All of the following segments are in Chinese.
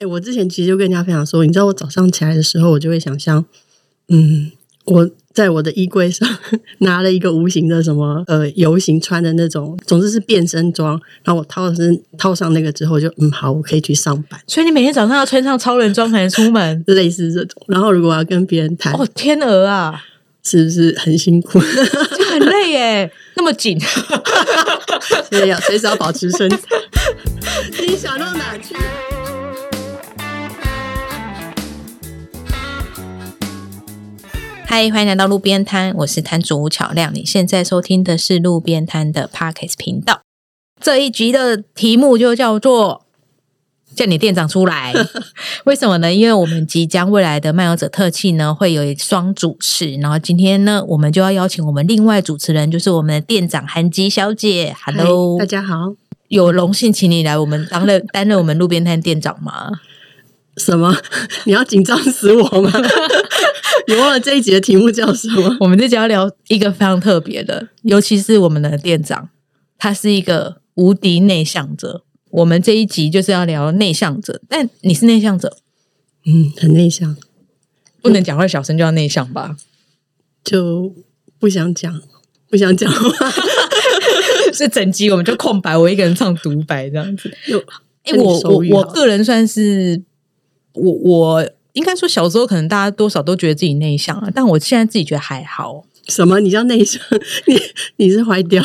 哎，我之前其实就跟人家分享说，你知道我早上起来的时候，我就会想象，嗯，我在我的衣柜上 拿了一个无形的什么呃游行穿的那种，总之是变身装，然后我套身套上那个之后，就嗯好，我可以去上班。所以你每天早上要穿上超人装才能出门，类似这种。然后如果要跟别人谈，哦天鹅啊，是不是很辛苦？就很累耶，那么紧，所以要随时要保持身材。你想到哪去？嗨，欢迎来到路边摊，我是摊主吴巧亮。你现在收听的是路边摊的 Parkes 频道。这一集的题目就叫做“叫你店长出来 ”。为什么呢？因为我们即将未来的漫游者特辑呢，会有一双主持。然后今天呢，我们就要邀请我们另外主持人，就是我们的店长韩吉小姐。Hello，大家好，有荣幸请你来我们当任担任我们路边摊店长吗？什么？你要紧张死我吗？你忘了这一集的题目叫什么？我们这集要聊一个非常特别的，尤其是我们的店长，他是一个无敌内向者。我们这一集就是要聊内向者，但你是内向者，嗯，很内向，不能讲话小声就要内向吧？就不想讲，不想讲话，是整集我们就空白，我一个人唱独白这样子。有，哎，我我我个人算是我我。应该说，小时候可能大家多少都觉得自己内向啊，但我现在自己觉得还好。什么？你叫内向？你你是坏掉？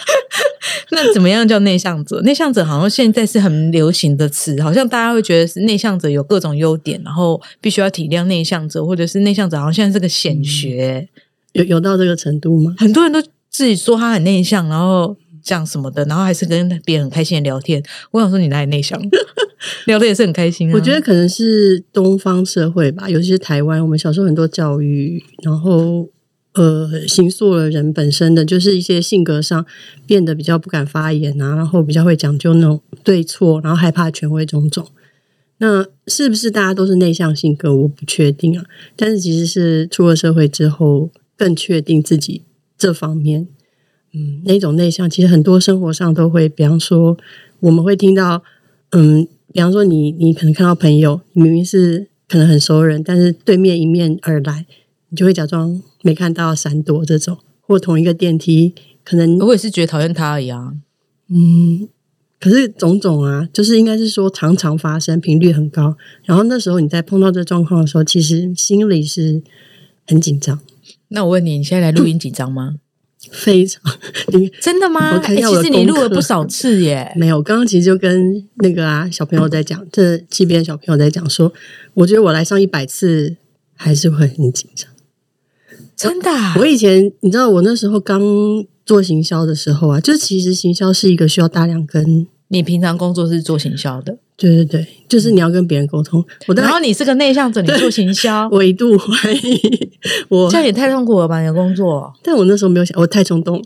那怎么样叫内向者？内向者好像现在是很流行的词，好像大家会觉得是内向者有各种优点，然后必须要体谅内向者，或者是内向者好像现在是个显学，有有到这个程度吗？很多人都自己说他很内向，然后。这样什么的，然后还是跟别人很开心的聊天。我想说，你哪里内向？聊的也是很开心啊。我觉得可能是东方社会吧，尤其是台湾，我们小时候很多教育，然后呃，形塑了人本身的就是一些性格上变得比较不敢发言啊，然后比较会讲究那种对错，然后害怕权威种种。那是不是大家都是内向性格？我不确定啊。但是其实是出了社会之后，更确定自己这方面。嗯，那种内向其实很多生活上都会，比方说我们会听到，嗯，比方说你你可能看到朋友明明是可能很熟人，但是对面迎面而来，你就会假装没看到闪躲这种，或同一个电梯可能我也是觉得讨厌他而已啊，嗯，可是种种啊，就是应该是说常常发生，频率很高，然后那时候你在碰到这状况的时候，其实心里是很紧张。那我问你，你现在来录音紧张吗？非常，你真的吗？其实你录了不少次耶。没有，刚刚其实就跟那个啊小朋友在讲，这这边小朋友在讲说，我觉得我来上一百次还是会很紧张。真的，我以前你知道，我那时候刚做行销的时候啊，就其实行销是一个需要大量跟。你平常工作是做行销的，对对对，就是你要跟别人沟通。我然后你是个内向者，你做行销，我一度怀疑我这样也太痛苦了吧？你的工作，但我那时候没有想，我太冲动，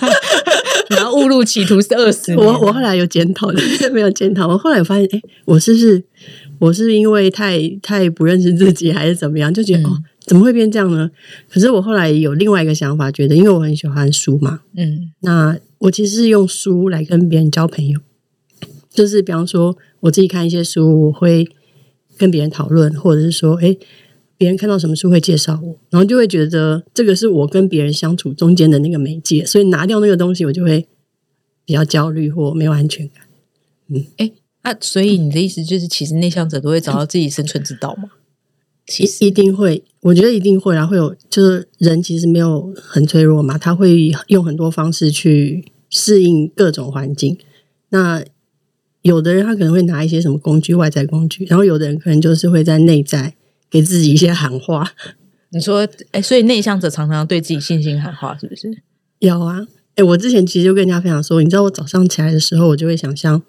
然后误入歧途是二十。我我后来有检讨，没有检讨。我后来发现，哎，我是不是我是因为太太不认识自己，还是怎么样？就觉得哦，怎么会变这样呢？可是我后来有另外一个想法，觉得因为我很喜欢书嘛，嗯，那。我其实是用书来跟别人交朋友，就是比方说我自己看一些书，我会跟别人讨论，或者是说，哎，别人看到什么书会介绍我，然后就会觉得这个是我跟别人相处中间的那个媒介，所以拿掉那个东西，我就会比较焦虑或没有安全感。嗯，哎，那所以你的意思就是，其实内向者都会找到自己生存之道吗？其实一定会，我觉得一定会啊，会有，就是人其实没有很脆弱嘛，他会用很多方式去适应各种环境。那有的人他可能会拿一些什么工具，外在工具，然后有的人可能就是会在内在给自己一些喊话。你说，哎，所以内向者常常对自己信心喊话，是不是？有啊，哎，我之前其实就跟人家分享说，你知道我早上起来的时候，我就会想象，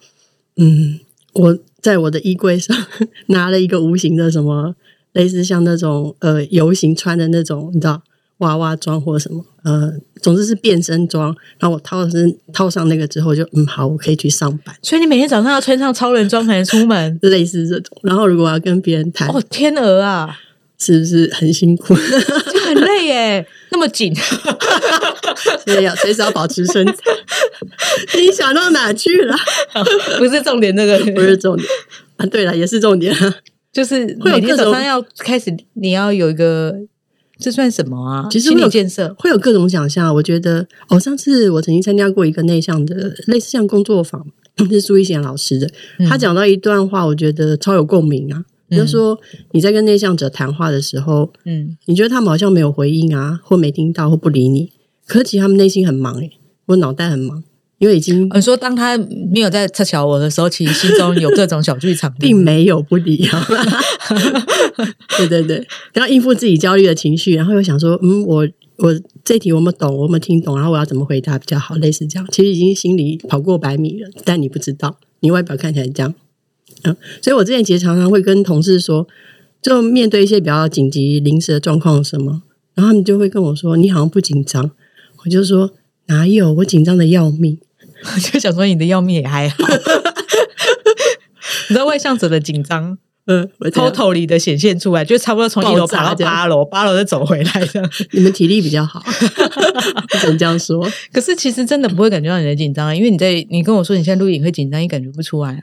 嗯，我在我的衣柜上 拿了一个无形的什么。类似像那种呃游行穿的那种，你知道娃娃装或什么呃，总之是变身装。然后我套身套上那个之后，就嗯好，我可以去上班。所以你每天早上要穿上超人装才能出门，类似这种。然后如果要跟别人谈，哦天鹅啊，是不是很辛苦？就很累耶，那么紧。所以要随时要保持身材。你想到哪去了？不是重点，那个不是重点啊。对了，也是重点啊。就是每天早上要开始，你要有一个，这算什么啊？其实会有理建设。会有各种想象。我觉得，哦，上次我曾经参加过一个内向的类似像工作坊，是苏一贤老师的，他讲到一段话，我觉得超有共鸣啊。就是说你在跟内向者谈话的时候，嗯，你觉得他们好像没有回应啊，或没听到，或不理你，可是其实他们内心很忙诶、我脑袋很忙，因为已经你说当他没有在测小我的时候，其实心中有各种小剧场，并没有不理啊。对对对，然后应付自己焦虑的情绪，然后又想说，嗯，我我这题我们懂，我们听懂，然后我要怎么回答比较好，类似这样。其实已经心里跑过百米了，但你不知道，你外表看起来这样。嗯，所以我之前其实常常会跟同事说，就面对一些比较紧急临时的状况什么，然后他们就会跟我说，你好像不紧张。我就说哪有，我紧张的要命。我 就想说你的要命也还好。你知道外向者的紧张 嗯，我这样，totally 的显现出来，就差不多从一楼爬到八楼，八楼再走回来这样。你们体力比较好，不能这样说。可是其实真的不会感觉到你的紧张啊，因为你在你跟我说你现在录影会紧张，你感觉不出来啊。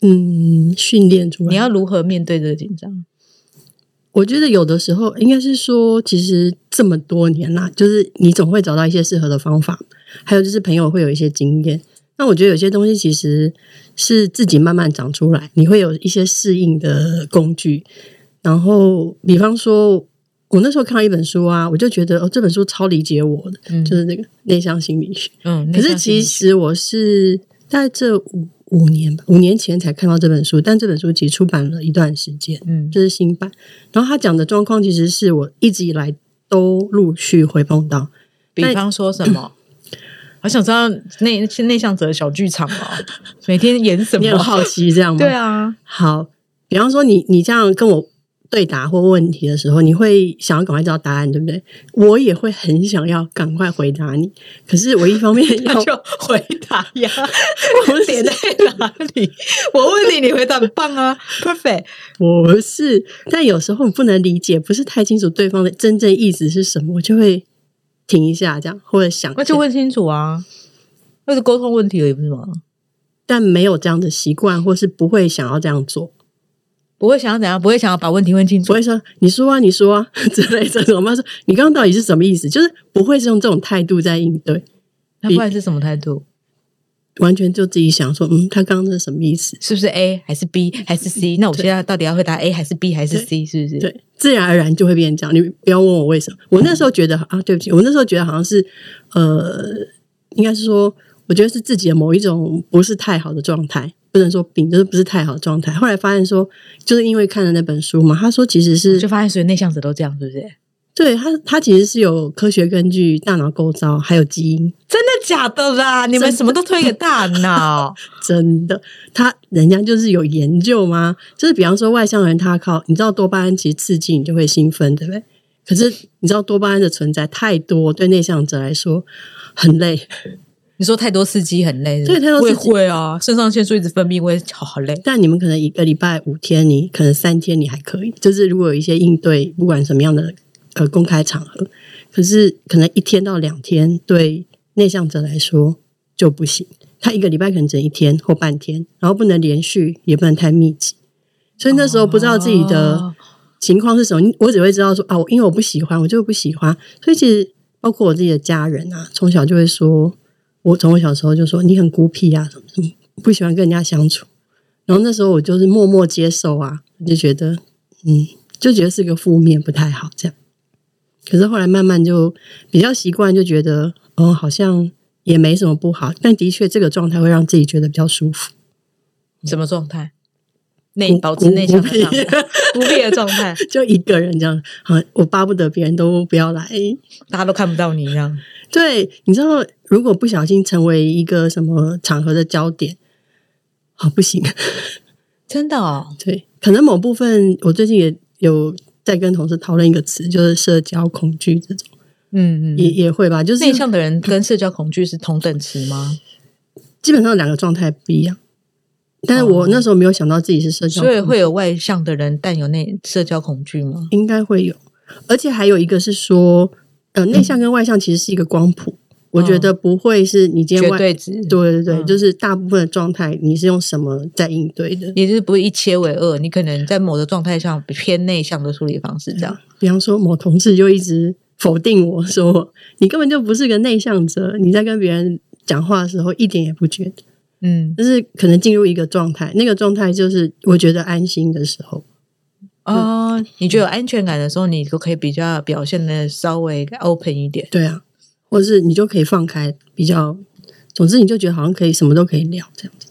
嗯，训练出来。你要如何面对这个紧张？我觉得有的时候应该是说，其实这么多年啦，就是你总会找到一些适合的方法，还有就是朋友会有一些经验。那我觉得有些东西其实是自己慢慢长出来，你会有一些适应的工具。然后，比方说，我那时候看到一本书啊，我就觉得哦，这本书超理解我的，嗯就是那个内向心理学。嗯，可是其实我是在这五五年吧，五年前才看到这本书，但这本书其实出版了一段时间，嗯这是新版。然后他讲的状况，其实是我一直以来都陆续会碰到。比方说什么？我想知道内内向者的小剧场哦，每天演什么？你很好奇这样吗？对，啊，好，比方说你你这样跟我对答或问题的时候，你会想要赶快知道答案，对不对？我也会很想要赶快回答你，可是我一方面 要就回答呀。我点在哪里？我问你，你回答很棒啊，perfect。不是，但有时候你不能理解，不是太清楚对方的真正意思是什么，我就会停一下，这样或者想那就问清楚啊，那是沟通问题而已，不是吗？但没有这样的习惯，或是不会想要这样做，不会想要怎样，不会想要把问题问清楚。不会说你说啊，你说啊 之类这种。我妈说你刚刚到底是什么意思？就是不会是用这种态度在应对，那不然是什么态度？完全就自己想说，嗯，他刚刚是什么意思？是不是 A 还是 B 还是 C？那我现在到底要回答 A 还是 B 还是 C？是不是？对，自然而然就会变成这样。你不要问我为什么，我那时候觉得啊，对不起，我那时候觉得好像是呃，应该是说，我觉得是自己的某一种不是太好的状态，不能说病，就是不是太好的状态。后来发现说，就是因为看了那本书嘛，他说其实是就发现所有内向者都这样，是不是？对他，他其实是有科学根据，大脑构造还有基因，真的假的啦？你们什么都推给大脑？真的，他人家就是有研究吗？就是比方说外向人，他靠你知道多巴胺其实刺激你就会兴奋，对不对？可是你知道多巴胺的存在太多，对内向者来说很累。你说太多刺激很累，对太多刺激会啊，肾上腺素一直分泌，我也好好累。但你们可能一个礼拜五天，你可能三天你还可以，就是如果有一些应对，不管什么样的呃公开场合，可是可能一天到两天对内向者来说就不行。他一个礼拜可能只一天或半天，然后不能连续，也不能太密集。所以那时候不知道自己的哦情况是什么，你我只会知道说啊，我因为我不喜欢，我就不喜欢。所以其实包括我自己的家人啊，从小就会说，我从我小时候就说你很孤僻啊，什么什么，不喜欢跟人家相处。然后那时候我就是默默接受啊，就觉得嗯，就觉得是个负面，不太好这样。可是后来慢慢就比较习惯，就觉得哦，好像也没什么不好，但的确这个状态会让自己觉得比较舒服。什么状态？内保持内向的孤状态，不闭的状态，就一个人这样，好，我巴不得别人都不要来。大家都看不到你一样。对，你知道，如果不小心成为一个什么场合的焦点，好不行。真的哦，对，可能某部分，我最近也有在跟同事讨论一个词，就是社交恐惧这种，嗯嗯，也也会吧，就是内向的人跟社交恐惧是同等词吗？基本上两个状态不一样。但是我那时候没有想到自己是社交所以会有外向的人，但有内社交恐惧吗？应该会有，而且还有一个是说，呃，内向跟外向其实是一个光谱，我觉得不会是你今天外，绝对值，对对对，嗯就是大部分的状态你是用什么在应对的？也就是不会一切为二。你可能在某的状态上偏内向的处理方式，这样。比方说，某同事就一直否定我说，你根本就不是个内向者，你在跟别人讲话的时候一点也不觉得，嗯，就是可能进入一个状态，那个状态就是我觉得安心的时候。哦，你觉得有安全感的时候，你就可以比较表现的稍微 open 一点。对啊，或者是你就可以放开，比较，总之你就觉得好像可以什么都可以聊这样子，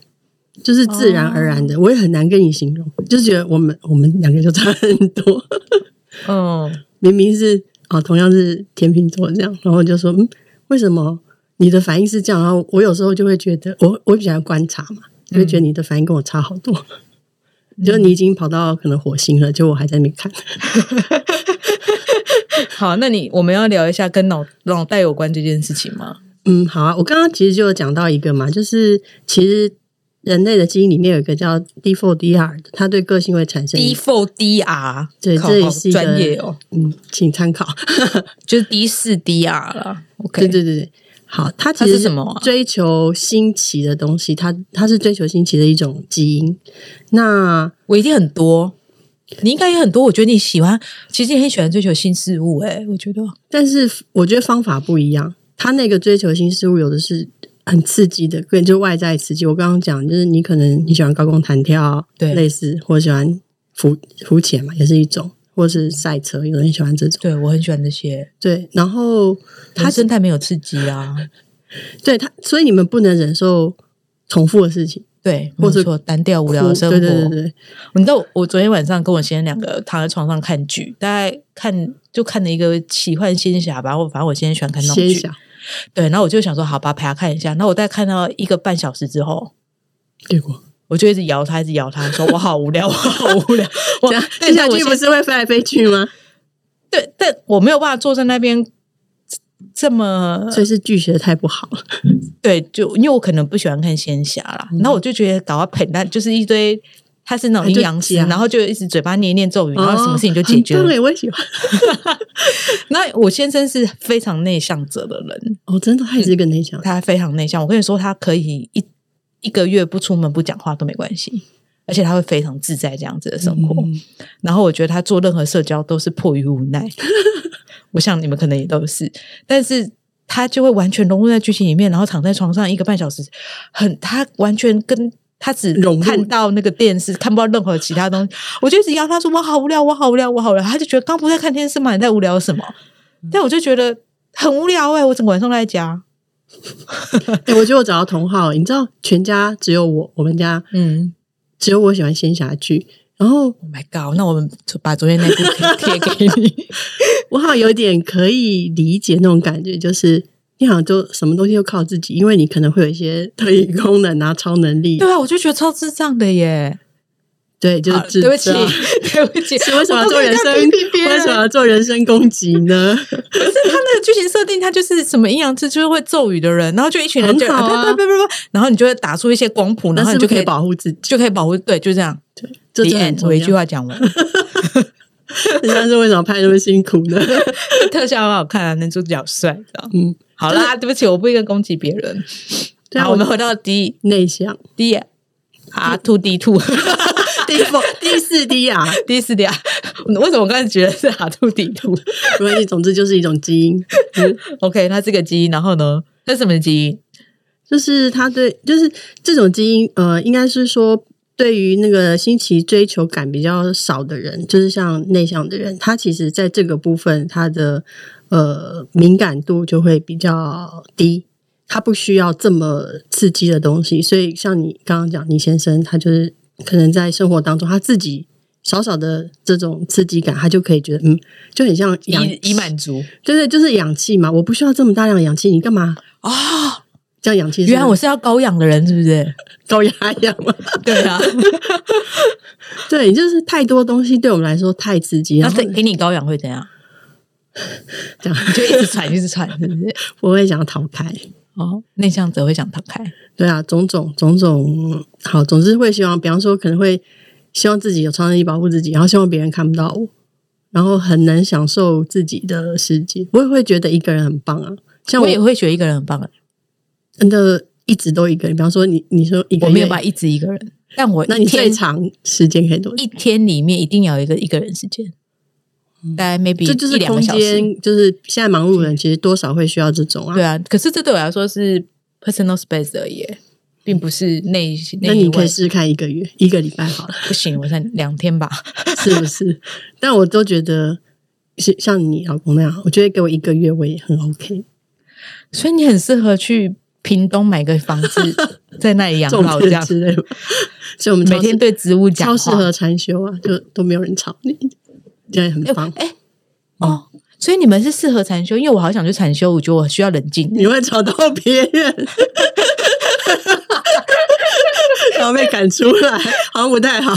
就是自然而然的。我也很难跟你形容，就是觉得我们我们两个就差很多，哦，明明是啊同样是天秤座这样，然后就说嗯，为什么你的反应是这样？然后我有时候就会觉得，我我比较观察嘛，就会觉得你的反应跟我差好多。就是你已经跑到可能火星了，就我还在那边看。好，那你我们要聊一下跟脑脑袋有关这件事情吗？嗯，好啊，我刚刚其实就有讲到一个嘛，就是其实人类的基因里面有一个叫 D4DR 的，它对个性会产生 D four D R，对这也是一个专业哦，嗯，请参考。就是 D 四 D R 了。OK，对对对对，好，它其实是什么啊追求新奇的东西，它它是追求新奇的一种基因。那我一定很多，你应该也很多。我觉得你喜欢，其实你很喜欢追求新事物、欸。我觉得但是我觉得方法不一样，他那个追求新事物有的是很刺激的，跟就外在刺激。我刚刚讲就是你可能你喜欢高空弹跳，对类似或者喜欢浮浮潜嘛，也是一种，或是赛车，有人喜欢这种。对我很喜欢这些。对，然后它生态没有刺激啊，对他，所以你们不能忍受重复的事情，对，或者说单调无聊的生活。对对对对，你知道我我昨天晚上跟我先生两个躺在床上看剧，大概看就看了一个奇幻仙侠吧，我反正我先生喜欢看那种剧，对，然后我就想说好吧，陪他看一下。那我大概看到一个半小时之后，结果我就一直摇他，一直摇他，说我好无聊，我好无聊。我这样但是我先这下去不是会飞来飞去吗？对，但我没有办法坐在那边这么所以是剧学的太不好了。对，就因为我可能不喜欢看仙侠啦，然后我就觉得搞到喷蛋就是一堆。他是那种阴阳师，然后就一直嘴巴念念咒语，然后什么事情就解决了。哦很棒耶我也喜欢。那我先生是非常内向者的人，哦，真的，他也是个内向。他非常内向。我跟你说，他可以一一个月不出门不讲话都没关系，而且他会非常自在这样子的生活。嗯然后我觉得他做任何社交都是迫于无奈，我想你们可能也都是，但是他就会完全融入在剧情里面，然后躺在床上一个半小时，很他完全跟。他只看到那个电视，看不到任何其他东西。我就一直邀他说：“我好无聊，我好无聊，我好无聊。”他就觉得刚不在看电视嘛？你在无聊什么？嗯但我就觉得很无聊哎、我整个晚上都在家。欸我觉得我找到同好，你知道，全家只有我，我们家嗯只有我喜欢仙侠剧，然后，Oh my god！那我们就把昨天那部 贴给你。我好像有点可以理解那种感觉，就是你好像就什么东西都靠自己，因为你可能会有一些特异功能啊、超能力，对啊，我就觉得超智障的耶。对，就是对不起，障 对不起，是为什么要做人身？为什么要做人身攻击呢？可是他那个剧情设定，他就是什么阴阳师，就是会咒语的人，然后就一群人就很好啊对对对对对，然后你就会打出一些光谱，然后你就可以保护自己？就可以保护，对，就这样。这 The 真的很重我一句要。话讲完，但是为什么拍那么辛苦呢？特效很好看啊，男主角帅，知道？嗯，好啦，对不起，我不应该攻击别人。对啊，好，我们回到 D 内向 D R two D two 第四第四 D 啊，第四滴啊，为什么我刚才觉得是 two D two？没关系，总之就是一种基因。嗯 OK，它是个基因，然后呢，那是什么基因？就是它对，就是这种基因，呃，应该是说，对于那个新奇追求感比较少的人，就是像内向的人，他其实在这个部分，他的呃敏感度就会比较低，他不需要这么刺激的东西。所以，像你刚刚讲，你先生他就是可能在生活当中，他自己少少的这种刺激感，他就可以觉得，嗯，就很像氧以以满足对对，就是氧气嘛，我不需要这么大量的氧气，你干嘛？啊！这样氧气原来我是要高氧的人，是不是？高压氧嘛？对啊，对，就是太多东西对我们来说太刺激，然后那给给你高氧会怎样？这样你就一直喘，一直喘，是不是？我会想要逃开。哦，内向者会想逃开，对啊，种种种种，好，总之会希望，比方说可能会希望自己有超能力保护自己，然后希望别人看不到我，然后很难享受自己的世界。我也会觉得一个人很棒啊，像我我也会觉得一个人很棒啊。真的一直都一个人。比方说你你说一个我没有办法一直一个人，但我那你最长时间可以多久？一天里面一定要有一个一个人时间，大概 maybe 这就是空两。间，就是现在忙碌的人其实多少会需要这种啊。对啊，可是这对我来说是 personal space 而已，并不是内那。你可以试试看一个月，一个礼拜好了，不行，我才两天吧。是不是？但我都觉得是像你老公那样，我觉得给我一个月我也很 OK。所以你很适合去屏东买个房子，在那里养种老，这样之类的。所以我们每天对植物讲。超适合禅修啊，就都没有人吵你，这样很棒。哎哦，所以你们是适合禅修，因为我好想去禅修，我觉得我需要冷静。你会吵到别人，然后被赶出来，好像不太好。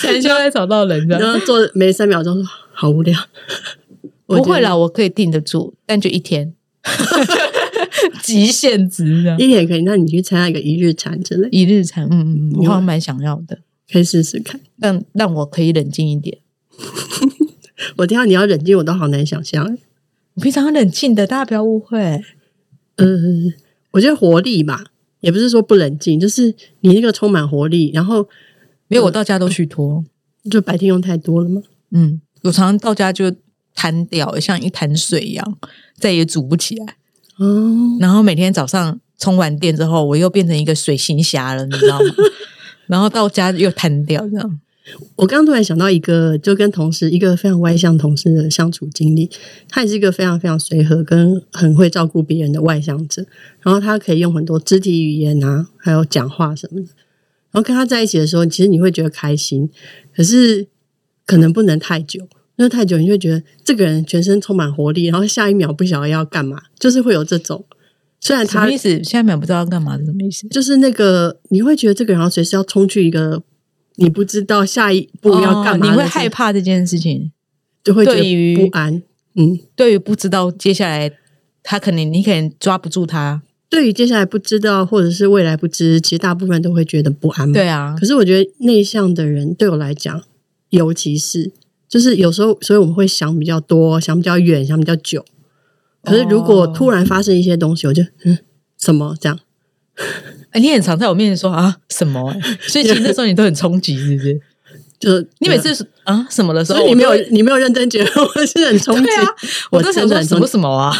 禅修会找到人然的，后做没三秒钟好无聊，不会啦，我可以定得住，但就一天，极限值的。一天可以。那你去参加一个一日禅之类，一日禅，嗯嗯，嗯我好像蛮想要的，可以试试看。让让我可以冷静一点。我听到你要冷静，我都好难想象。我平常很冷静的，大家不要误会。嗯，我觉得活力吧，也不是说不冷静，就是你那个充满活力，然后没有，我到家都虚脱。就白天用太多了吗。嗯，我常常到家就瘫掉，像一潭水一样，再也煮不起来。哦，然后每天早上充完电之后，我又变成一个水行侠了，你知道吗？然后到家又瘫掉，这样。我刚刚突然想到一个，就跟同事一个非常外向同事的相处经历。他也是一个非常非常随和，跟很会照顾别人的外向者。然后他可以用很多肢体语言啊，还有讲话什么的。然后跟他在一起的时候，其实你会觉得开心，可是可能不能太久，因为太久你就会觉得这个人全身充满活力，然后下一秒不晓得要干嘛，就是会有这种。虽然他什么意思？下一秒不知道要干嘛是什么意思？就是那个，你会觉得这个人要随时要冲去一个你不知道下一步要干嘛你会害怕这件事情。就会觉得对于不安。嗯，对于不知道接下来他可能你可能抓不住他，对于接下来不知道或者是未来不知，其实大部分都会觉得不安嘛。对啊可，是我觉得内向的人对我来讲，尤其是就是有时候，所以我们会想比较多，想比较远，想比较久。可是如果哦突然发生一些东西，我就嗯，什么这样？哎，你很常在我面前说啊什么、欸，所以其实那时候你都很冲击，是不是？就是你每次是啊什么的时候，你没有你没有认真觉得我是很冲击，对啊，我我都想说什。么什么啊？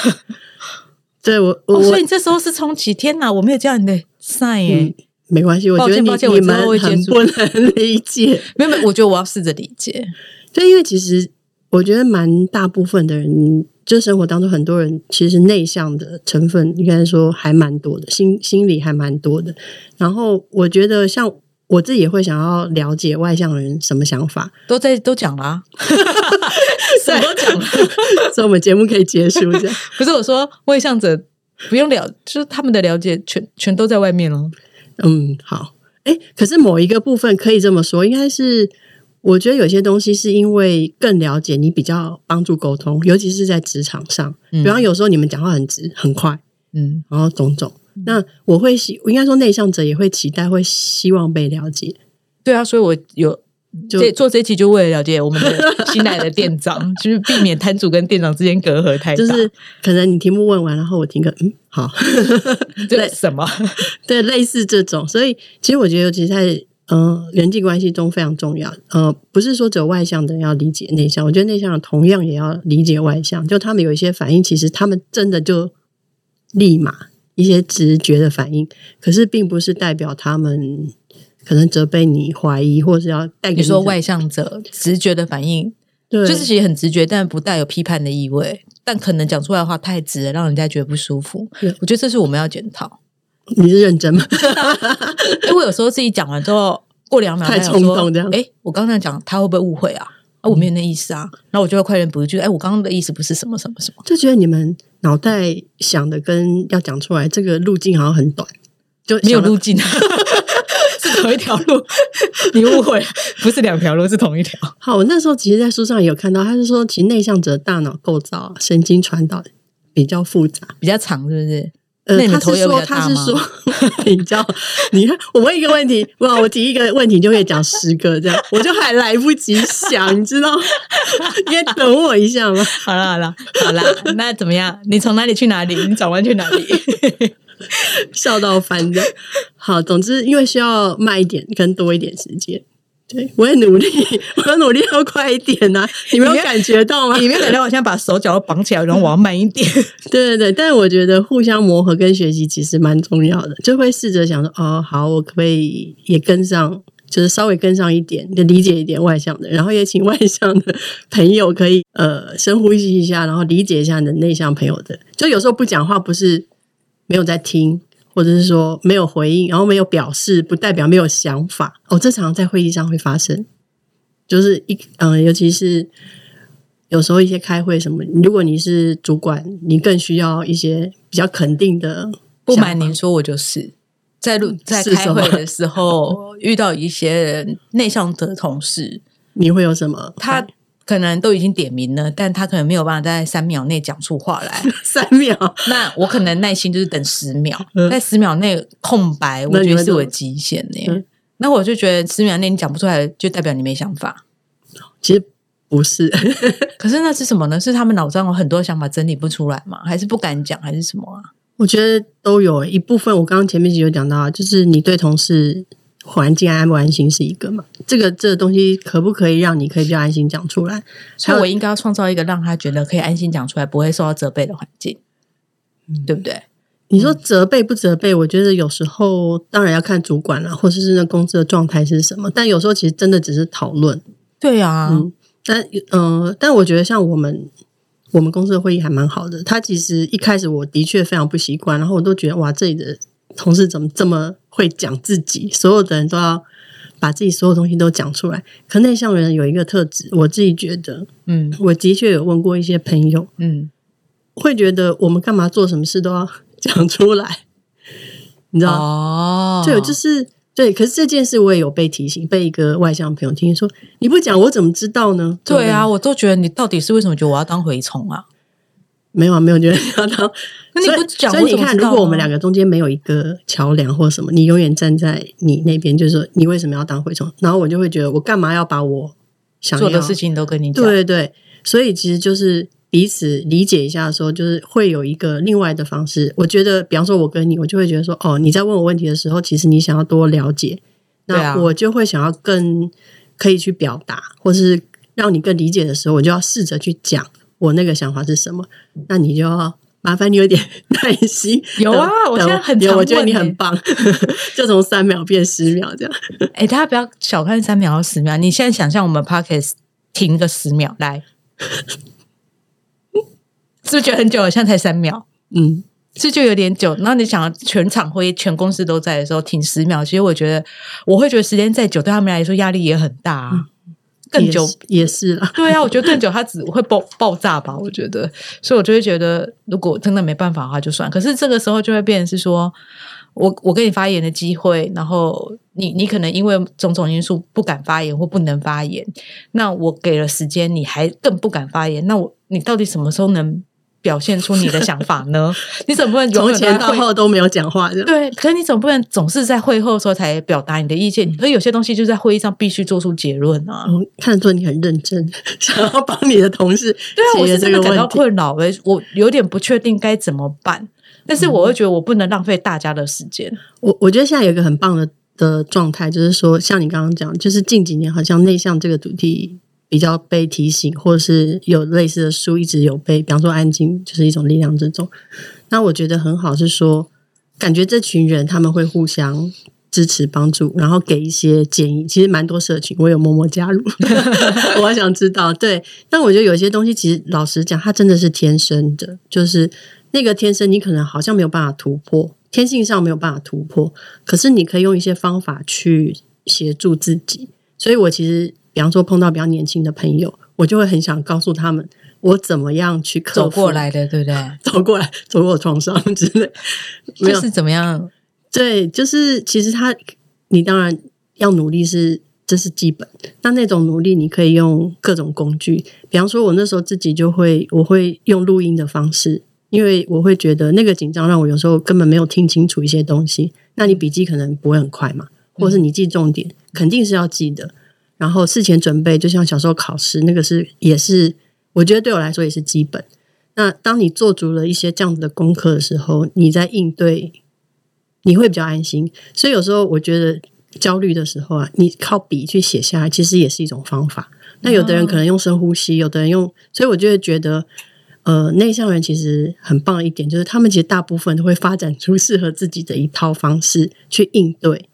对我我、哦，所以你这时候是冲击，天哪，我没有叫你的 sign 耶、嗯没关系，我抱觉得你你们很不能理解。没有没有，我觉得我要试着理解。对，因为其实我觉得蛮大部分的人，就生活当中很多人其实内向的成分，应该说还蛮多的，心心里还蛮多的。然后我觉得像我自己也会想要了解外向人什么想法，都在都讲了、啊，什么都讲了。所以我们节目可以结束一下。不是我说外向者不用了，就是他们的了解全全都在外面了。嗯，好。哎，可是某一个部分可以这么说，应该是我觉得有些东西是因为更了解你，比较帮助沟通，尤其是在职场上。嗯比方有时候你们讲话很直很快，嗯，然后种种。那我会希，应该说内向者也会期待，会希望被了解。对啊，所以我有做这一期就为了了解我们的新来的店长，就是避免摊主跟店长之间隔阂太大。就是可能你题目问完，然后我听个嗯好，对什么？对，类似这种。所以其实我觉得，尤其在呃人际关系中非常重要。呃，不是说只有外向的人要理解内向，我觉得内向的同样也要理解外向。就他们有一些反应，其实他们真的就立马一些直觉的反应，可是并不是代表他们可能责备你、怀疑，或是要带给你说外向者直觉的反应，对，就是其实很直觉，但不带有批判的意味，但可能讲出来的话太直了，让人家觉得不舒服。我觉得这是我们要检讨。你是认真吗？因为我有时候自己讲完之后，过两秒太冲动这样哎，我刚才讲他会不会误会啊？啊，我没有那意思啊。然后我就会快点补一句，哎，我刚刚的意思不是什么什么什么。就觉得你们脑袋想的跟要讲出来这个路径好像很短，就没有路径，是同一条路。你误会，不是两条路，是同一条。好，我那时候其实，在书上有看到，他是说，其实内向者的大脑构造、啊、神经传导比较复杂，比较长，是不是？呃他是说他是说比较，你看我问一个问题，哇，我提一个问题就可以讲十个这样，我就还来不及想，你知道？你也等我一下吗？好了好了好了，那怎么样？你从哪里去哪里？你转弯去哪里？笑到翻的。好，总之因为需要慢一点跟多一点时间。对，我也努力，我要努力要快一点呐、你没有你没有感觉到吗？你没感觉我现在把手脚都绑起来，然后我要慢一点。对对对，但是我觉得互相磨合跟学习其实蛮重要的，就会试着想说，哦，好，我可不可以也跟上，就是稍微跟上一点，就理解一点外向的，然后也请外向的朋友可以呃深呼吸一下，然后理解一下你的内向朋友的，就有时候不讲话不是没有在听。或者是说没有回应，然后没有表示，不代表没有想法哦。这常常在会议上会发生，就是一嗯、尤其是有时候一些开会什么，如果你是主管，你更需要一些比较肯定的。不瞒您说，我就是在录在开会的时候 遇到一些内向的同事，你会有什么？他可能都已经点名了，但他可能没有办法在三秒内讲出话来。三秒，那我可能耐心就是等十秒，嗯在十秒内空白，我觉得是我的极限呢、嗯那我就觉得十秒内你讲不出来，就代表你没想法。其实不是，可是那是什么呢？是他们脑中有很多想法整理不出来吗？还是不敢讲，还是什么啊？我觉得都有一部分。我刚刚前面其实有讲到啊，就是你对同事环境安不安心是一个嘛？这个这个东西可不可以让你可以比较安心讲出来？所以我应该要创造一个让他觉得可以安心讲出来，不会受到责备的环境，对不对？你说责备不责备？我觉得有时候当然要看主管啦，或者是那公司的状态是什么。但有时候其实真的只是讨论。对啊，嗯但呃，但我觉得像我们我们公司的会议还蛮好的。他其实一开始我的确非常不习惯，然后我都觉得哇，这里的同事怎么这么会讲自己？所有的人都要把自己所有东西都讲出来。可内向人有一个特质，我自己觉得，嗯我的确有问过一些朋友，嗯，会觉得我们干嘛做什么事都要 讲出来，你知道？哦，对，就是对。可是这件事我也有被提醒，被一个外向朋友提醒说：“你不讲，我怎么知道呢？”对啊，我都觉得你到底是为什么觉得我要当蛔虫啊？没有啊，没有觉得要当。那你所以不讲所以你看，如果我们两个中间没有一个桥梁或什么，你永远站在你那边，就是说你为什么要当蛔虫？然后我就会觉得，我干嘛要把我想做的事情都跟你讲，对对对，所以其实就是彼此理解一下的时候，就是会有一个另外的方式。我觉得，比方说我跟你，我就会觉得说，哦，你在问我问题的时候，其实你想要多了解，那我就会想要更可以去表达，或是让你更理解的时候，我就要试着去讲我那个想法是什么。那你就要。麻烦你有点耐心。有啊我现在很有，我觉得你很棒，就从三秒变十秒这样。哎，大家不要小看三秒到十秒，你现在想象我们 podcast 停个十秒，来，是不是觉得很久了？现在才三秒，嗯，这就有点久。然后你想全场会、全公司都在的时候停十秒，其实我觉得我会觉得时间再久，对他们来说压力也很大、啊。更久也是了。对啊，我觉得更久它只会爆爆炸吧，我觉得，所以我就会觉得，如果真的没办法的话就算。可是这个时候就会变成是说，我我给你发言的机会，然后你你可能因为种种因素不敢发言或不能发言，那我给了时间，你还更不敢发言，那我你到底什么时候能表现出你的想法呢？你总不能从前到后都没有讲话，这样对，可是你总不能总是在会后的时候才表达你的意见，可是有些东西就在会议上必须做出结论啊。我看得出你很认真，想要帮你的同事对啊，我解决这是真的感到。困扰诶，我有点不确定该怎么办，但是我会觉得我不能浪费大家的时间。我我觉得现在有一个很棒的的状态，就是说，像你刚刚讲，就是近几年好像内向这个主题比较被提醒，或者是有类似的书一直有被，比方说安静就是一种力量这种。那我觉得很好，是说感觉这群人他们会互相。支持帮助，然后给一些建议。其实蛮多社群，我有默默加入，我想知道。对，但我觉得有些东西，其实老实讲，它真的是天生的，就是那个天生，你可能好像没有办法突破，天性上没有办法突破。可是你可以用一些方法去协助自己。所以我其实，比方说碰到比较年轻的朋友，我就会很想告诉他们，我怎么样去克走服过来的，对不对？走过来，走过创伤之类。没有就是怎么样？对，就是其实他，你当然要努力是，这是基本。那那种努力，你可以用各种工具，比方说，我那时候自己就会，我会用录音的方式，因为我会觉得那个紧张让我有时候根本没有听清楚一些东西。那你笔记可能不会很快嘛，或者是你记重点肯定是要记的。然后事前准备，就像小时候考试，那个是也是，我觉得对我来说也是基本。那当你做足了一些这样子的功课的时候，你在应对，你会比较安心。所以有时候我觉得焦虑的时候啊，你靠笔去写下来，其实也是一种方法。那有的人可能用深呼吸，有的人用，所以我就会觉得，呃，内向人其实很棒的一点，就是他们其实大部分都会发展出适合自己的一套方式去应对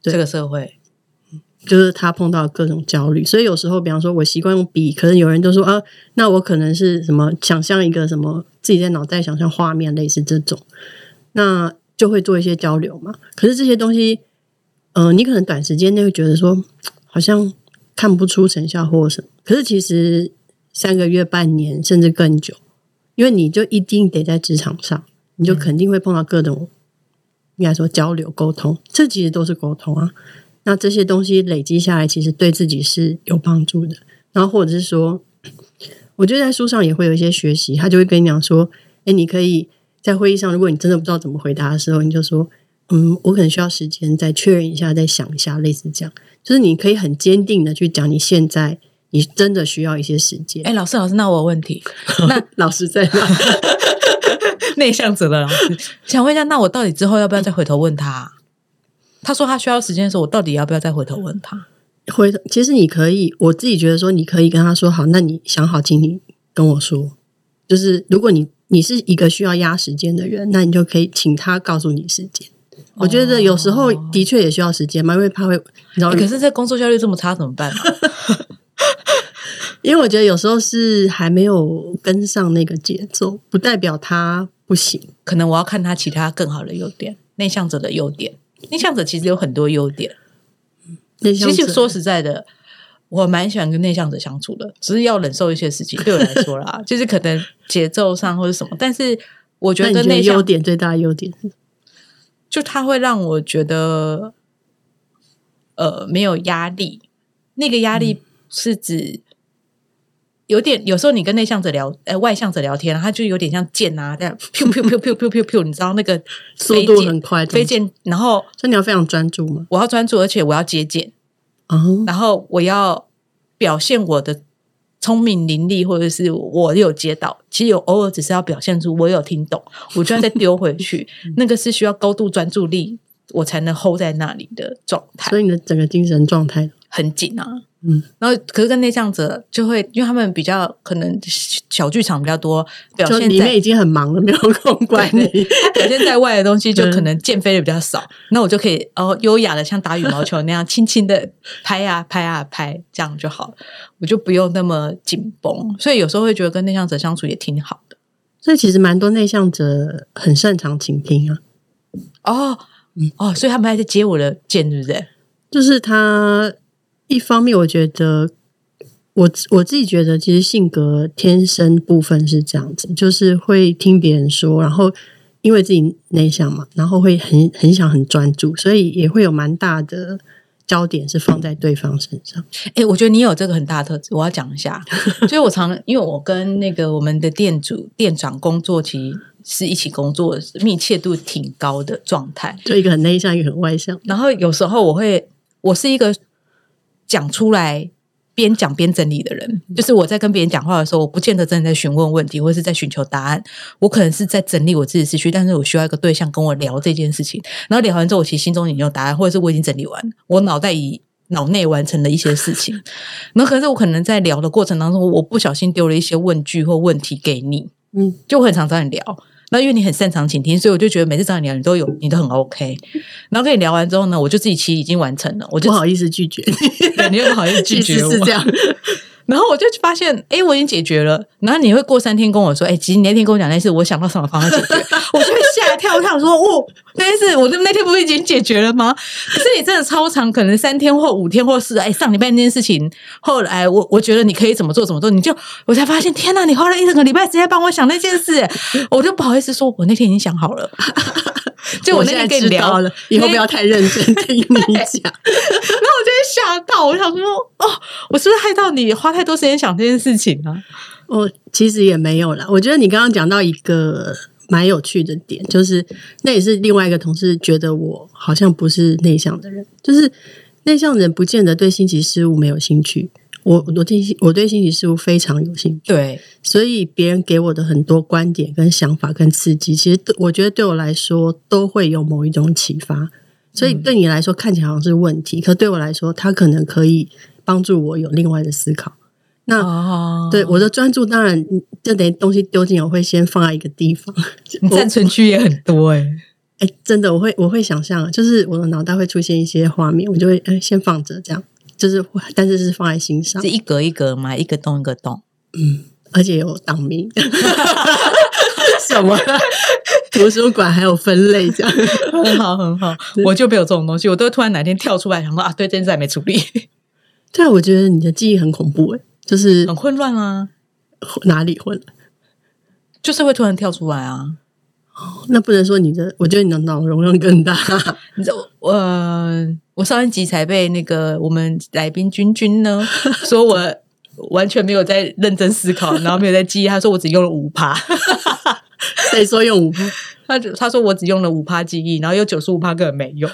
这个社会。就是他碰到各种焦虑，所以有时候，比方说，我习惯用笔，可能有人就说啊，那我可能是什么想象一个什么自己在脑袋想象画面，类似这种，那就会做一些交流嘛。可是这些东西，呃，你可能短时间内会觉得说好像看不出成效或什么，可是其实三个月、半年甚至更久，因为你就一定得在职场上，你就肯定会碰到各种应该说交流沟通，这其实都是沟通啊。那这些东西累积下来，其实对自己是有帮助的。然后或者是说，我觉得在书上也会有一些学习，他就会跟你讲说：“哎，你可以在会议上，如果你真的不知道怎么回答的时候，你就说，嗯，我可能需要时间再确认一下，再想一下，类似这样。就是你可以很坚定的去讲，你现在你真的需要一些时间。哎，老师，老师，那我有问题，那老师在哪？内向者的老师，想问一下，那我到底之后要不要再回头问他？他说他需要时间的时候，我到底要不要再回头问他？回头其实你可以，我自己觉得说你可以跟他说好，那你想好，请你跟我说。就是如果你你是一个需要压时间的人，那你就可以请他告诉你时间。我觉得有时候的确也需要时间嘛，因为怕会，你知道可是这工作效率这么差怎么办？因为我觉得有时候是还没有跟上那个节奏，不代表他不行。可能我要看他其他更好的优点，内向者的优点。内向者其实有很多优点，其实说实在的，我蛮喜欢跟内向者相处的，只是要忍受一些事情。对我来说啦，就是可能节奏上或者什么，但是我觉得内优点最大的优点，就他会让我觉得，呃，没有压力。那个压力是指。有点，有时候你跟内向者聊，呃，外向者聊天，他就有点像剑啊，这样，噗噗噗噗噗噗噗，你知道那个速度很快，飞剑，然后，所以你要非常专注吗？我要专注，而且我要接剑，哦，然后我要表现我的聪明伶俐，或者是我有接到，其实有偶尔只是要表现出我有听懂，我就要再丢回去，那个是需要高度专注力，我才能 hold 在那里的状态，所以你的整个精神状态很紧啊。嗯，然后可是跟内向者就会，因为他们比较可能小剧场比较多，表现里面已经很忙了，没有空管你。表现在外的东西就可能见飞的比较少，那我就可以哦优雅的像打羽毛球那样轻轻的拍啊拍啊拍，这样就好了，我就不用那么紧绷。所以有时候会觉得跟内向者相处也挺好的。所以其实蛮多内向者很擅长倾听啊。哦，哦，所以他们还在接我的剑，对不对？就是他。一方面，我觉得我我自己觉得，其实性格天生部分是这样子，就是会听别人说，然后因为自己内向嘛，然后会很很想很专注，所以也会有蛮大的焦点是放在对方身上。哎，我觉得你有这个很大的特质，我要讲一下。所以我常因为我跟那个我们的店主店长工作，其实是一起工作，密切度挺高的状态。就一个很内向，一个很外向。然后有时候我会，我是一个。讲出来边讲边整理的人，就是我在跟别人讲话的时候，我不见得真的在询问问题，或者是在寻求答案。我可能是在整理我自己思绪，但是我需要一个对象跟我聊这件事情。然后聊完之后，我其实心中已经有答案，或者是我已经整理完，我脑袋已脑内完成了一些事情。那可是我可能在聊的过程当中，我不小心丢了一些问句或问题给你，嗯，就很常找你聊。那因为你很擅长倾听，所以我就觉得每次找你聊，你都有，你都很 OK。然后跟你聊完之后呢，我就自己其实已经完成了，我就不好意思拒绝你，你又不好意思拒绝我，是这样。然后我就发现，哎，我已经解决了。然后你会过三天跟我说，哎，其实你那天跟我讲那事，我想到什么方法解决？我就会吓一跳，我想说，哦，那件事我那天不是已经解决了吗？可是你真的超长，可能三天或五天或是哎上礼拜那件事情，后来我我觉得你可以怎么做怎么做，你就我才发现，天哪，你花了一整个礼拜时间帮我想那件事，我就不好意思说，我那天已经想好了。就我现在天跟你聊知道了，以后不要太认真听你讲。然后我就会吓到，我想说，哦，我是不是害到你花太多时间想这件事情啊？哦，其实也没有啦。我觉得你刚刚讲到一个蛮有趣的点，就是那也是另外一个同事觉得我好像不是内向的人，就是内向人不见得对新奇事物没有兴趣。我我对我对新奇事物非常有兴趣，对，所以别人给我的很多观点、跟想法、跟刺激，其实对我觉得对我来说都会有某一种启发。所以对你来说看起来好像是问题，可对我来说，它可能可以帮助我有另外的思考。那哦，对我的专注，当然这等于东西丢进，我会先放在一个地方。你暂存区也很多哎、哎，真的，我会我会想象，就是我的脑袋会出现一些画面，我就会哎先放着，这样就是，但是是放在心上是，一格一格嘛，一个洞一个洞。嗯而且有档名，什么图书馆还有分类这样。很好，很好，我就没有这种东西，我都突然哪天跳出来想说啊，对，这件事还没处理，对啊，我觉得你的记忆很恐怖哎，就是很混乱啊，哪里混？就是会突然跳出来啊。那不能说你的，我觉得你的脑容量更大。你知道，我呃，我上一集才被那个我们来宾君君呢 说我完全没有在认真思考，然后没有在记忆，他说我只用了五趴，谁说用五趴？他就他说我只用了五趴记忆，然后有九十五趴根本没用，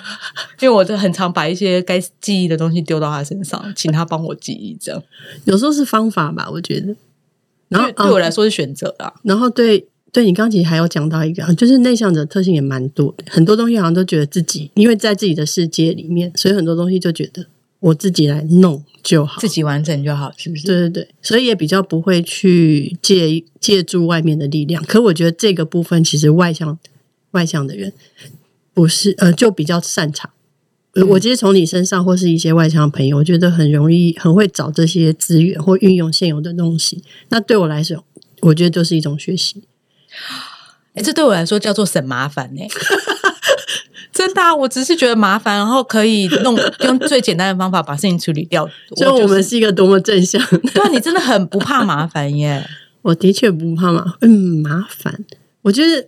因为我就很常把一些该记忆的东西丢到他身上，请他帮我记忆，这样有时候是方法吧，我觉得。然后对对我啊来说是选择啊。然后对对你刚刚其实还有讲到一个，就是内向者特性也蛮多的，很多东西好像都觉得自己因为在自己的世界里面，所以很多东西就觉得我自己来弄就好。自己完成就好，是不是？对对对，所以也比较不会去借借助外面的力量。可我觉得这个部分其实外向外向的人不是呃就比较擅长。呃我其实从你身上或是一些外向的朋友，我觉得很容易很会找这些资源或运用现有的东西。那对我来说，我觉得就是一种学习。哎，这对我来说叫做省麻烦呢、真的啊，我只是觉得麻烦，然后可以弄 用最简单的方法把事情处理掉。所以我们是是一个多么正向。对啊，你真的很不怕麻烦耶。我的确不怕麻，嗯，麻烦。我觉得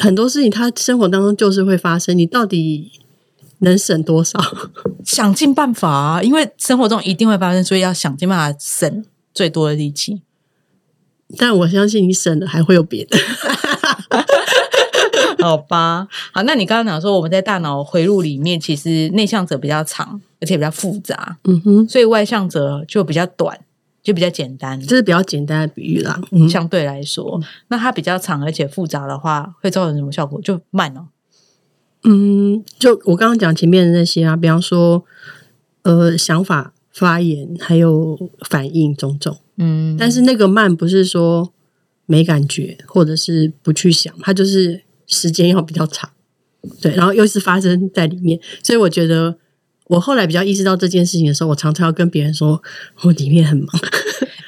很多事情，它生活当中就是会发生，你到底能省多少？想尽办法啊，因为生活中一定会发生，所以要想尽办法省最多的力气。但我相信你省的还会有别的。好吧，好，那你刚刚讲说我们在大脑回路里面，其实内向者比较长，而且比较复杂，嗯哼，所以外向者就比较短，就比较简单。这是比较简单的比喻啦。嗯，相对来说，那它比较长而且复杂的话，会造成什么效果？就慢哦。嗯，就我刚刚讲前面的那些啊，比方说，呃，想法、发言还有反应种种。嗯，但是那个慢不是说没感觉，或者是不去想，它就是时间要比较长。对，然后又是发生在里面，所以我觉得我后来比较意识到这件事情的时候，我常常要跟别人说，我里面很忙，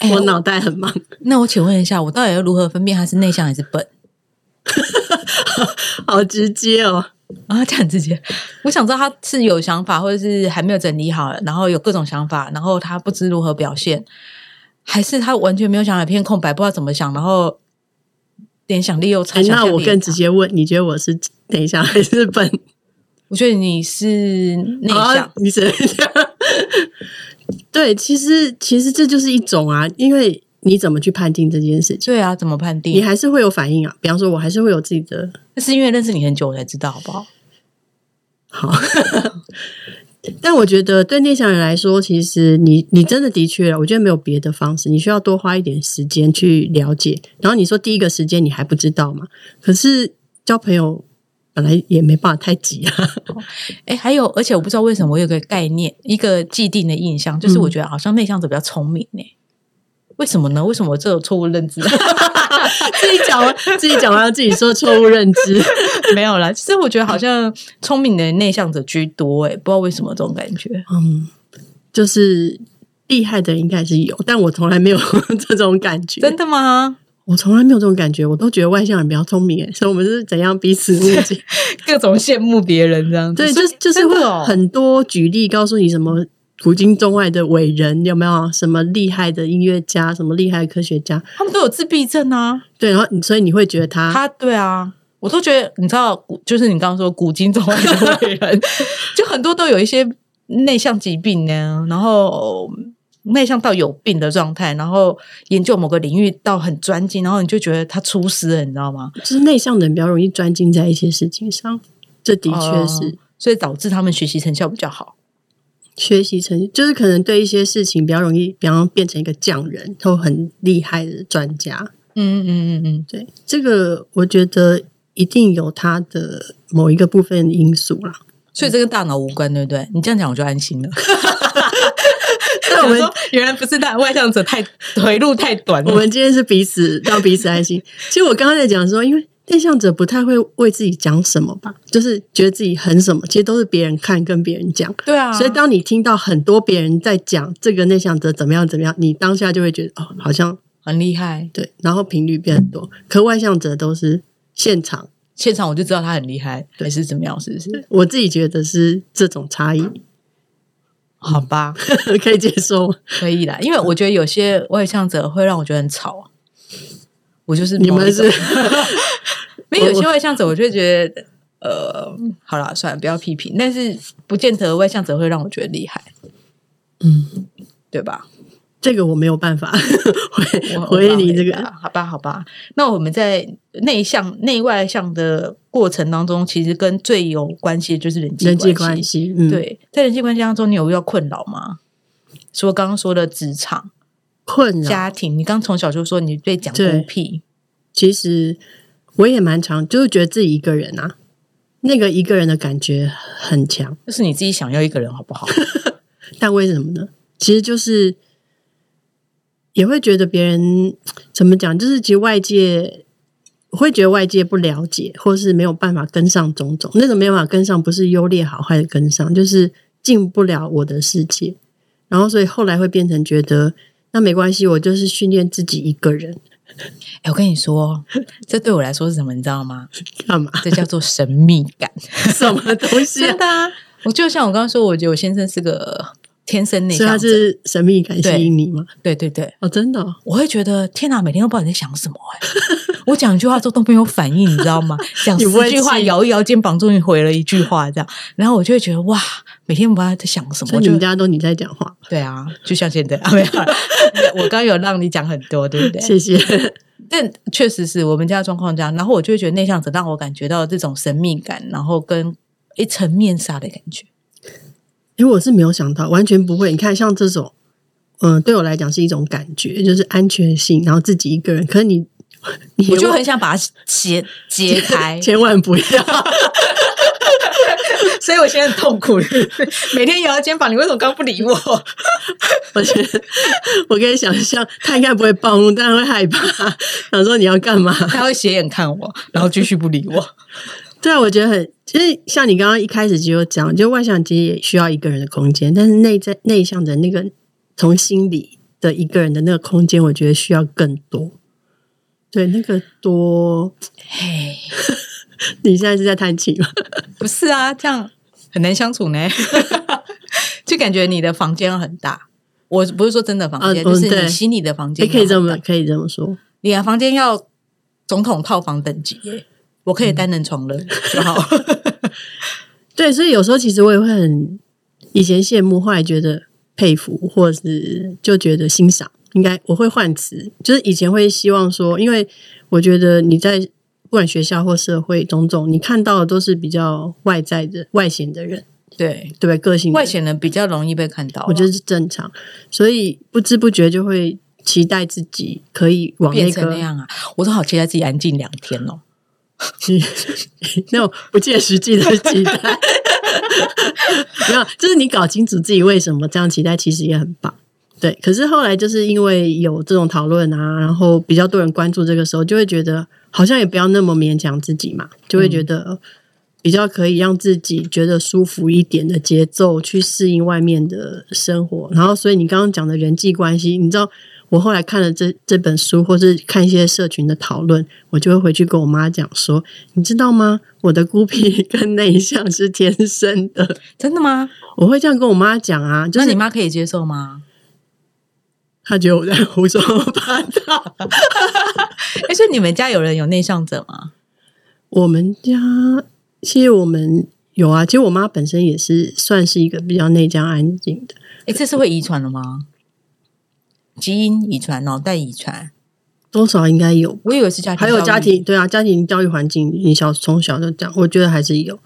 哎我脑袋很忙。那我请问一下，我到底要如何分辨他是内向还是笨 好直接哦。啊？这样很直接，我想知道他是有想法，或者是还没有整理好，然后有各种想法，然后他不知如何表现，还是他完全没有想法，一片空白，不知道怎么想，然后联想力又差。哎，那我更直接问，你觉得我是内向还是笨？我觉得你是内向啊，你是内向？对，其实其实这就是一种啊，因为你怎么去判定这件事情，对啊，怎么判定你定？还是会有反应啊。比方说，我还是会有自己的那是因为认识你很久我才知道，好不好？好，但我觉得对内向人来说，其实你你真的的确，我觉得没有别的方式，你需要多花一点时间去了解。然后你说第一个时间你还不知道嘛？可是交朋友本来也没办法太急啊。哎，还有，而且我不知道为什么我有个概念，一个既定的印象，就是我觉得好像内向者比较聪明呢。为什么呢？为什么我这有错误认知？自己讲完，自己讲完自己说错误认知。没有啦，其实我觉得好像聪明的内向者居多，哎，不知道为什么这种感觉。嗯，就是厉害的人应该是有，但我从来没有这种感觉。真的吗？我从来没有这种感觉，我都觉得外向人比较聪明，哎，所以我们是怎样彼此误解？各种羡慕别人这样子，对，所以就就是会真的哦很多举例告诉你什么古今中外的伟人有没有什么厉害的音乐家，什么厉害的科学家，他们都有自闭症啊。对，然后你所以你会觉得他他对啊，我都觉得，你知道，古就是你刚刚说古今中外的伟人，就很多都有一些内向疾病呢，然后内向到有病的状态，然后研究某个领域到很专精，然后你就觉得他出师了，你知道吗？就是内向的人比较容易专精在一些事情上，这的确是。哦所以导致他们学习成效比较好。学习成绩，就是可能对一些事情比较容易，比方变成一个匠人，都很厉害的专家。嗯嗯嗯嗯，对，这个我觉得一定有他的某一个部分因素啦。所以这跟大脑无关，对不对？你这样讲我就安心了。那我们原来不是大外向者太回路太短了。我们今天是彼此让彼此安心。其实我刚刚在讲说，因为内向者不太会为自己讲什么吧，就是觉得自己很什么，其实都是别人看跟别人讲。对啊，所以当你听到很多别人在讲这个内向者怎么样怎么样，你当下就会觉得哦，好像很厉害。对，然后频率变很多。可外向者都是现场，现场我就知道他很厉害，还是怎么样？是不是？我自己觉得是这种差异，好吧，可以接受。可以啦。因为我觉得有些外向者会让我觉得很吵，我就是你们是 没有有些外向者，我就会觉得呃，好了，算了，不要批评。但是不见得外向者会让我觉得厉害，嗯，对吧？这个我没有办法回回你这个。好吧，好吧。那我们在内向、内外向的过程当中，其实跟最有关系的就是人际人际关关系，嗯，，对，在人际关系当中，你有遇到困扰吗？除了刚刚说的职场、困扰。家庭，你刚从小就说你被讲对孤僻，其实我也蛮常，就是觉得自己一个人啊，那个一个人的感觉很强。就是你自己想要一个人，好不好？但为什么呢？其实就是也会觉得别人怎么讲，就是其实外界会觉得外界不了解，或是没有办法跟上种种。那种没有办法跟上，不是优劣好坏的跟上，就是进不了我的世界。然后所以后来会变成觉得那没关系，我就是训练自己一个人 哎，我跟你说，这对我来说是什么？你知道吗？干嘛？这叫做神秘感。什么东西、啊 真？的啊！我就像我刚刚说，我觉得我先生是个天生内所以他，是神秘感吸引你吗？对对对，哦，真的、哦，我会觉得天哪，每天都不知道你在想什么哎、我讲一句话之后都没有反应，你知道吗？讲十句话，气摇一摇肩膀，终于回了一句话，这样，然后我就会觉得哇，每天不知道在想什么，所以你们家都你在讲话，对啊，就像现在啊，没有，我刚刚有让你讲很多，对不对？谢谢。但确实是我们家的状况这样，然后我就会觉得内向者让我感觉到这种神秘感，然后跟一层面纱的感觉。因为我是没有想到，完全不会。你看，像这种，嗯，对我来讲是一种感觉，就是安全性，然后自己一个人。可是，你我就很想把它揭揭 开，千万不要。所以我现在很痛苦，每天摇摇肩膀，你为什么刚不理我？我觉得我可以想象，他应该不会暴怒，但会害怕，想说你要干嘛？他会斜眼看我，然后继续不理我。对啊，我觉得很，其实像你刚刚一开始就有讲，就外向其实也需要一个人的空间，但是内在内向的那个从心里的一个人的那个空间，我觉得需要更多。对，那个多，嘿，你现在是在叹气吗？不是啊，这样很难相处呢。就感觉你的房间很大，我不是说真的房间，啊就是你心里的房间也可以这么可以这么说。你的房间要总统套房等级耶。我可以单人床了就好。对，所以有时候其实我也会很以前羡慕，后来觉得佩服，或者是就觉得欣赏。应该我会换词，就是以前会希望说，因为我觉得你在不管学校或社会种种，你看到的都是比较外在的外显的人，对，对？个性的外显人比较容易被看到啊，我觉得是正常，所以不知不觉就会期待自己可以往那个那样啊！我都好期待自己安静两天哦。那种不切实际的期待。没有，就是你搞清楚自己为什么这样期待，其实也很棒。对，可是后来就是因为有这种讨论啊，然后比较多人关注这个时候，就会觉得好像也不要那么勉强自己嘛，就会觉得比较可以让自己觉得舒服一点的节奏去适应外面的生活。然后，所以你刚刚讲的人际关系，你知道，我后来看了这这本书，或是看一些社群的讨论，我就会回去跟我妈讲说，你知道吗？我的孤僻跟内向是天生的。真的吗？我会这样跟我妈讲啊，就是那你妈可以接受吗？她觉得我在胡说八道。哎，所以你们家有人有内向者吗？我们家其实我们有啊，其实我妈本身也是算是一个比较内向安静的，哎，这是会遗传的吗？基因遗传、脑袋遗传，多少应该有。我以为是家庭，还有家庭，对啊，家庭教育环境，你小从小就这样，我觉得还是有。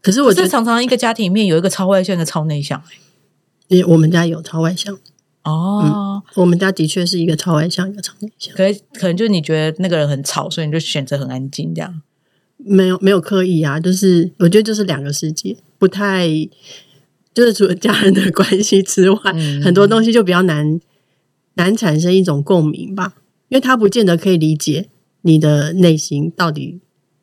可是我觉得常常一个家庭里面有一个超外向，一个超内向。也我们家有超外向哦，我们家的确是一个超外向，一个超内向。可可能就你觉得那个人很吵，所以你就选择很安静这样。没有没有刻意啊，就是我觉得就是两个世界，不太就是除了家人的关系之外，很多东西就比较难难产生一种共鸣吧，因为他不见得可以理解你的内心到底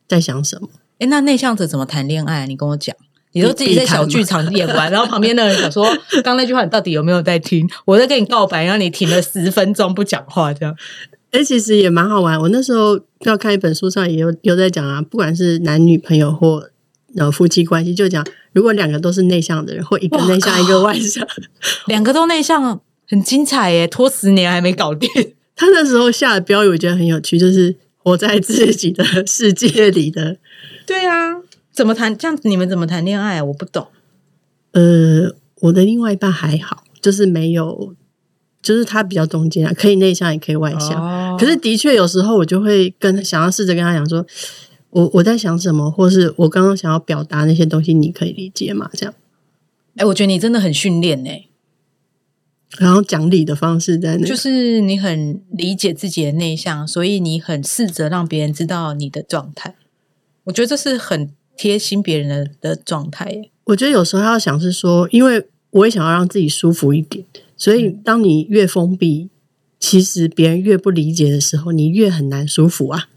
在想什么。哎，那内向者怎么谈恋爱？你跟我讲，你说自己在小剧场演完，然后旁边的人想说，刚那句话你到底有没有在听？我在跟你告白，然后你停了十分钟不讲话，这样。哎，其实也蛮好玩。我那时候要看一本书上也有有在讲啊，不管是男女朋友或呃夫妻关系，就讲如果两个都是内向的人，或一个内向一个外向，两个都内向，很精彩耶！拖十年还没搞定。他那时候下的标语我觉得很有趣，就是活在自己的世界里的。对啊，怎么谈？这样你们怎么谈恋爱？我不懂。呃，我的另外一半还好，就是没有。就是他比较中间啊，可以内向也可以外向。可是的确有时候我就会跟想要试着跟他讲说，我我在想什么，或是我刚刚想要表达那些东西，你可以理解吗？这样。哎，我觉得你真的很训练呢。然后讲理的方式在那，就是你很理解自己的内向，所以你很试着让别人知道你的状态。我觉得这是很贴心别人的的状态。我觉得有时候要想是说，因为我也想要让自己舒服一点。所以，当你越封闭，其实别人越不理解的时候，你越很难舒服啊。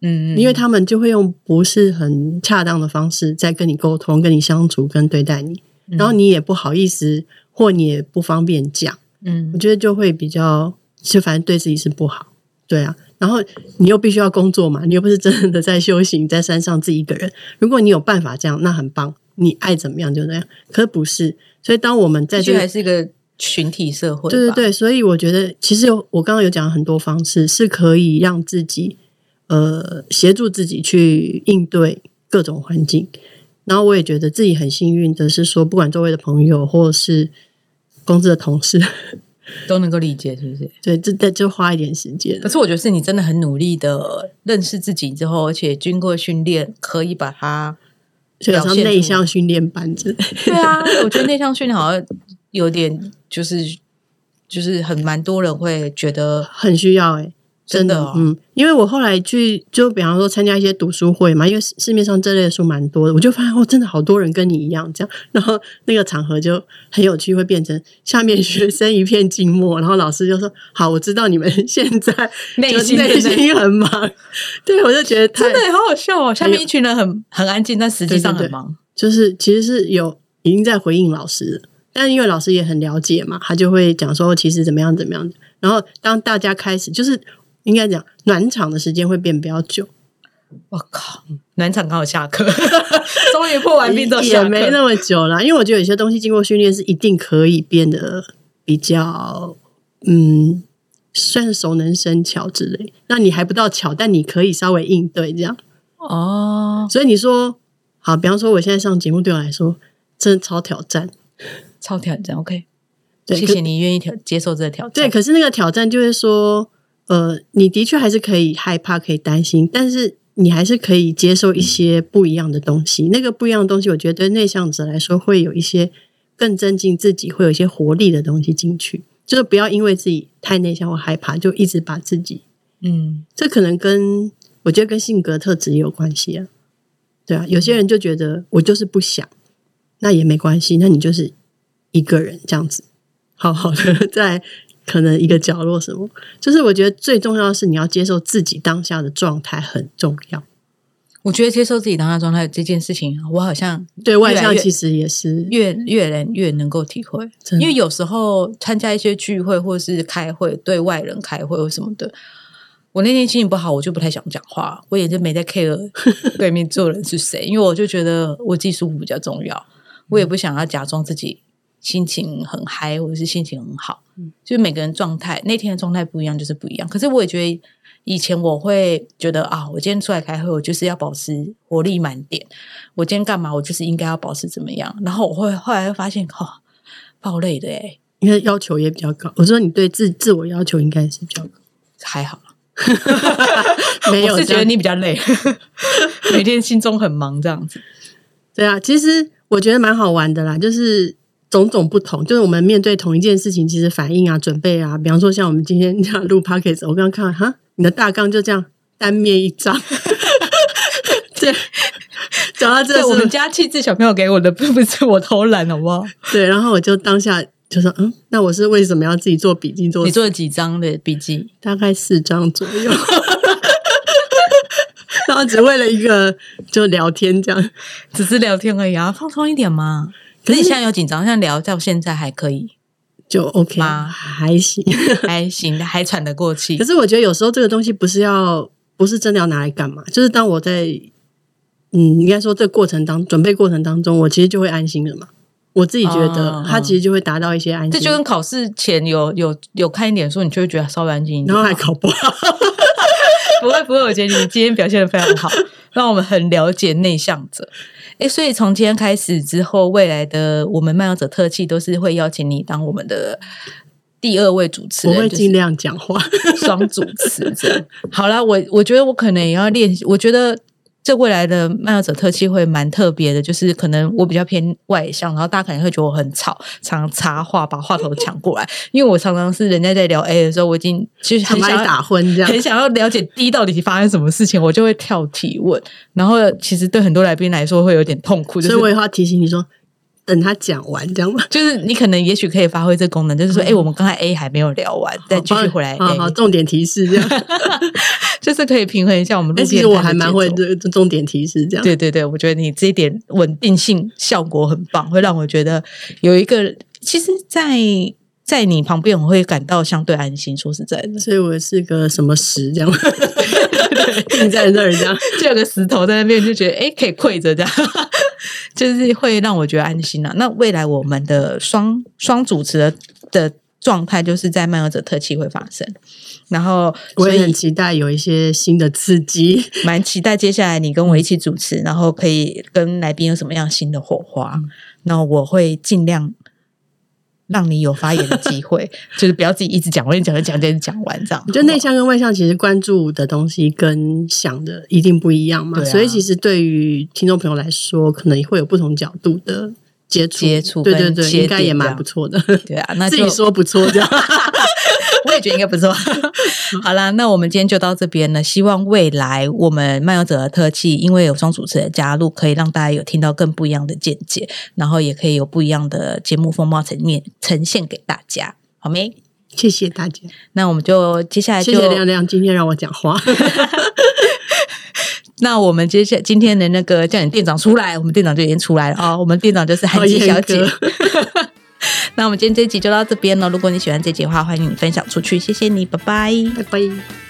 嗯，因为他们就会用不是很恰当的方式在跟你沟通、跟你相处、跟对待你，然后你也不好意思，或你也不方便讲。嗯，我觉得就会比较，就反正对自己是不好。对啊，然后你又必须要工作嘛，你又不是真的在修行，在山上自己一个人。如果你有办法这样，那很棒，你爱怎么样就那样。可是不是，所以当我们在这还是一个。群体社会，对对对，所以我觉得其实有我刚刚有讲很多方式是可以让自己呃协助自己去应对各种环境，然后我也觉得自己很幸运的是说，不管周围的朋友或是公司的同事都能够理解，是不是？对，这这就花一点时间。可是我觉得是你真的很努力的认识自己之后，而且经过训练，可以把它表现内向训练班子。对啊，我觉得内向训练好像。有点就是就是很蛮多人会觉得很需要哎，真的嗯，因为我后来去就比方说参加一些读书会嘛，因为市面上这类的书蛮多的，我就发现哦，真的好多人跟你一样这样，然后那个场合就很有趣，会变成下面学生一片静默，然后老师就说：“好，我知道你们现在 内心内心很忙。”对，我就觉得真的好好笑哦，下面一群人很很安静，但实际上很忙，就是其实是有已经在回应老师。但因为老师也很了解嘛，他就会讲说其实怎么样怎么样。然后当大家开始就是应该讲暖场的时间会变比较久。我靠，暖场刚好下课，终于破完冰都也没那么久了。因为我觉得有些东西经过训练是一定可以变得比较嗯，算是熟能生巧之类。那你还不到巧，但你可以稍微应对这样。哦，所以你说好，比方说我现在上节目对我来说真的超挑战。超挑战，OK，谢谢你愿意挑接受这个挑战。对，可是那个挑战就是说，呃，你的确还是可以害怕，可以担心，但是你还是可以接受一些不一样的东西。那个不一样的东西，我觉得对内向者来说，会有一些更增进自己，会有一些活力的东西进去。就是不要因为自己太内向或害怕，就一直把自己，嗯，这可能跟我觉得跟性格特质也有关系啊。对啊，有些人就觉得我就是不想，那也没关系，那你就是。一个人这样子，好好的在可能一个角落什么，就是我觉得最重要的是你要接受自己当下的状态很重要。我觉得接受自己当下状态这件事情，我好像对外向其实也是越越来越能够体会。因为有时候参加一些聚会或是开会，对外人开会或什么的，我那天心情不好，我就不太想讲话，我也就没在 care 对面坐人是谁，因为我就觉得我自己舒服比较重要，我也不想要假装自己。心情很嗨，或者是心情很好，就是每个人状态那天的状态不一样，就是不一样。可是我也觉得以前我会觉得啊，我今天出来开会，我就是要保持活力满点。我今天干嘛，我就是应该要保持怎么样。然后我会后来会发现，哦，爆累的诶因为要求也比较高。我说你对自自我要求应该是比较高，还好。没有我是觉得你比较累，每天心中很忙这样子。对啊，其实我觉得蛮好玩的啦，就是种种不同，就是我们面对同一件事情，其实反应啊、准备啊，比方说像我们今天 这样录 p o c k e t 我刚刚看哈，你的大纲就这样单面一张，对，讲到这，我们家气质小朋友给我的，并 不是我偷懒，好不好？对，然后我就当下就说，嗯，那我是为什么要自己做笔记？做你做了几张的笔记？大概四张左右。然后只为了一个就聊天这样，只是聊天而已啊，放松一点嘛。可是你现在有紧张，像聊到现在还可以，就 OK 吗？还行，还行，还喘得过气。可是我觉得有时候这个东西不是要，不是真的要拿来干嘛？就是当我在，嗯，应该说这过程当准备过程当中，我其实就会安心了嘛。我自己觉得，他其实就会达到一些安心。这就跟考试前有有有看一点书，你就会觉得稍微安静一点，然后还考不好。不会不会，我觉得你今天表现的非常好，让我们很了解内向者。哎，所以从今天开始之后，未来的我们漫游者特辑都是会邀请你当我们的第二位主持人，我会尽量讲话，双主持这样。好啦，我我觉得我可能也要练习，我觉得。这未来的漫游者特辑会蛮特别的，就是可能我比较偏外向，然后大家可能会觉得我很吵，常插话把话头抢过来。因为我常常是人家在聊 A 的时候，我已经其实很想打昏这样，很想要了解 D 到底发生什么事情，我就会跳提问。然后其实对很多来宾来说会有点痛苦，所以我也要提醒你说。等他讲完，这样吗？就是你可能也许可以发挥这功能，就是说，哎，我们刚才 A 还没有聊完，再继续回来。好好，重点提示这样，就是可以平衡一下我们。其实我还蛮会这重点提示这样。对对对，我觉得你这一点稳定性效果很棒，会让我觉得有一个，其实，在在你旁边我会感到相对安心。说实在的，所以我是个什么石这样，定在那儿这样，就有个石头在那边，就觉得哎，可以跪着这样。就是会让我觉得安心啊。那未来我们的双双主持的的状态，就是在漫游者特辑会发生。然后我也很期待有一些新的刺激，蛮期待接下来你跟我一起主持，然后可以跟来宾有什么样新的火花。那我会尽量。让你有发言的机会，就是不要自己一直讲，我一讲就讲，讲讲完这样。就内向跟外向，其实关注的东西跟想的一定不一样嘛。所以其实对于听众朋友来说，可能会有不同角度的接触，接触，对对对，应该也蛮不错的。对啊，那自己说不错这样。我也觉得应该不错。好啦，那我们今天就到这边了。希望未来我们漫游者的特辑，因为有双主持的加入，可以让大家有听到更不一样的见解，然后也可以有不一样的节目风貌层面呈现给大家，好没？谢谢大家。那我们就接下来，谢谢亮亮今天让我讲话。那我们接下今天的那个叫你店长出来，我们店长就已经出来了啊。我们店长就是韩姬小姐。那我们今天这集就到这边了。如果你喜欢这集的话，欢迎你分享出去，谢谢你，拜拜，拜拜。